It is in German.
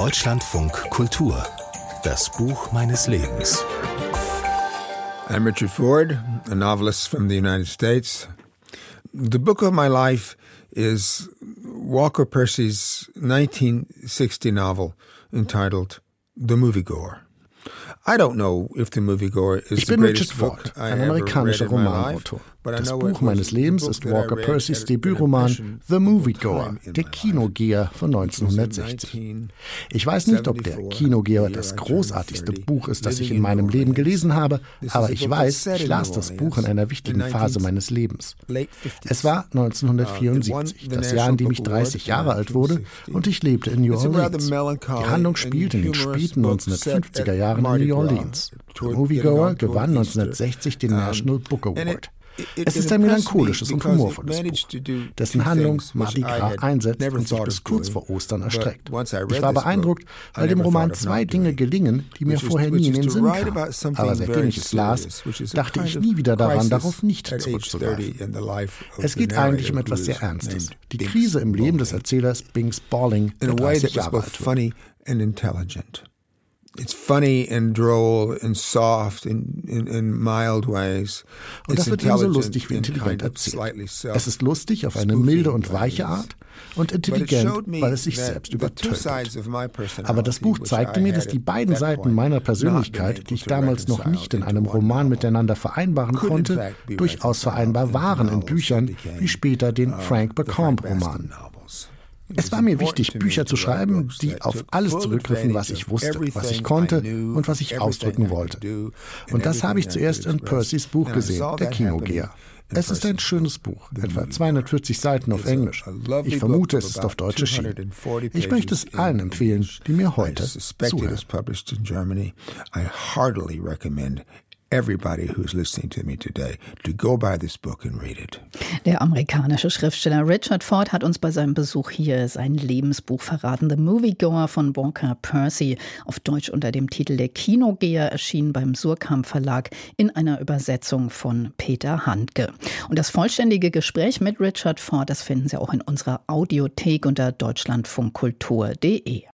Deutschlandfunk Kultur. Das Buch meines Lebens. I'm Richard Ford, a novelist from the United States. The book of my life is Walker Percy's 1960 novel entitled The Moviegoer. I don't know if The Moviegoer is ich bin the greatest Richard Ford, ein amerikanischer Romanautor. Das Buch meines Lebens ist Walker Percys Debütroman The Moviegoer, der Kinogeher von 1960. Ich weiß nicht, ob der Kinogeher das großartigste Buch ist, das ich in meinem Leben gelesen habe, aber ich weiß, ich las das Buch in einer wichtigen Phase meines Lebens. Es war 1974, das Jahr, in dem ich 30 Jahre alt wurde, und ich lebte in New Orleans. Die Handlung spielt in den späten 1950er Jahren in New Orleans. Moviegoer gewann 1960 den National Book Award. Es ist ein melancholisches und humorvolles Buch, dessen Handlung Mardi Gras einsetzt und sich bis kurz vor Ostern erstreckt. Ich war beeindruckt, weil dem Roman zwei Dinge gelingen, die mir vorher nie in den Sinn kamen. Aber seitdem ich es las, dachte ich nie wieder daran, darauf nicht zurückzugreifen. Es geht eigentlich um etwas sehr Ernstes. Die Krise im Leben des Erzählers Bing Spalling, der 30 Jahre alt wird. It's funny and droll and soft in, in, in mild ways. Und das wird so lustig wie intelligent erzählt. Es ist lustig auf eine milde und weiche Art und intelligent, weil es sich selbst übertönt. Aber das Buch zeigte mir, dass die beiden Seiten meiner Persönlichkeit, die ich damals noch nicht in einem Roman miteinander vereinbaren konnte, durchaus vereinbar waren in Büchern wie später den Frank Bacombe-Romanen. Es war mir wichtig, Bücher zu schreiben, die auf alles zurückgriffen, was ich wusste, was ich konnte und was ich ausdrücken wollte. Und das habe ich zuerst in Percys Buch gesehen, der Kinogeher. Es ist ein schönes Buch, etwa 240 Seiten auf Englisch. Ich vermute, es ist auf Deutsch erschienen. Ich möchte es allen empfehlen, die mir heute zuhören everybody who's listening to me today to go buy this book and read it. Der amerikanische Schriftsteller Richard Ford hat uns bei seinem Besuch hier sein Lebensbuch verraten. The Moviegoer von Walker Percy, auf Deutsch unter dem Titel Der Kinogeher, erschienen beim Surkamp Verlag in einer Übersetzung von Peter Handke. Und das vollständige Gespräch mit Richard Ford, das finden Sie auch in unserer Audiothek unter deutschlandfunkkultur.de.